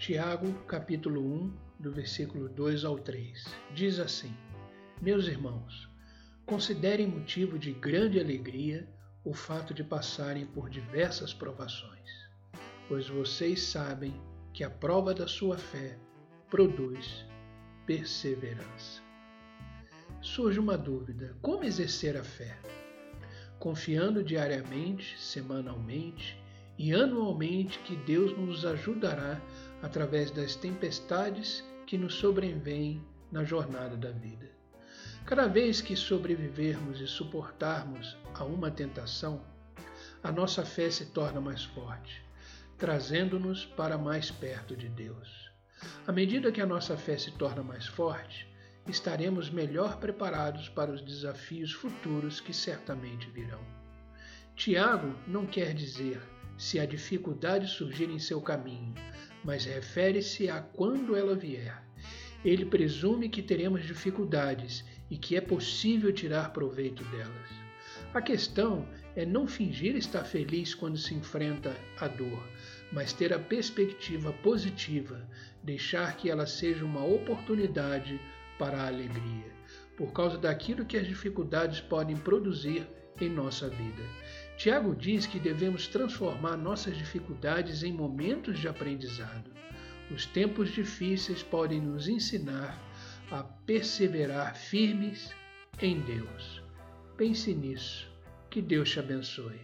Tiago, capítulo 1, do versículo 2 ao 3. Diz assim: Meus irmãos, considerem motivo de grande alegria o fato de passarem por diversas provações, pois vocês sabem que a prova da sua fé produz perseverança. Surge uma dúvida: como exercer a fé? Confiando diariamente, semanalmente e anualmente que Deus nos ajudará através das tempestades que nos sobrevêm na jornada da vida. Cada vez que sobrevivermos e suportarmos a uma tentação, a nossa fé se torna mais forte, trazendo-nos para mais perto de Deus. À medida que a nossa fé se torna mais forte, estaremos melhor preparados para os desafios futuros que certamente virão. Tiago não quer dizer se a dificuldade surgir em seu caminho, mas refere-se a quando ela vier. Ele presume que teremos dificuldades e que é possível tirar proveito delas. A questão é não fingir estar feliz quando se enfrenta a dor, mas ter a perspectiva positiva, deixar que ela seja uma oportunidade para a alegria, por causa daquilo que as dificuldades podem produzir em nossa vida. Tiago diz que devemos transformar nossas dificuldades em momentos de aprendizado. Os tempos difíceis podem nos ensinar a perseverar firmes em Deus. Pense nisso. Que Deus te abençoe.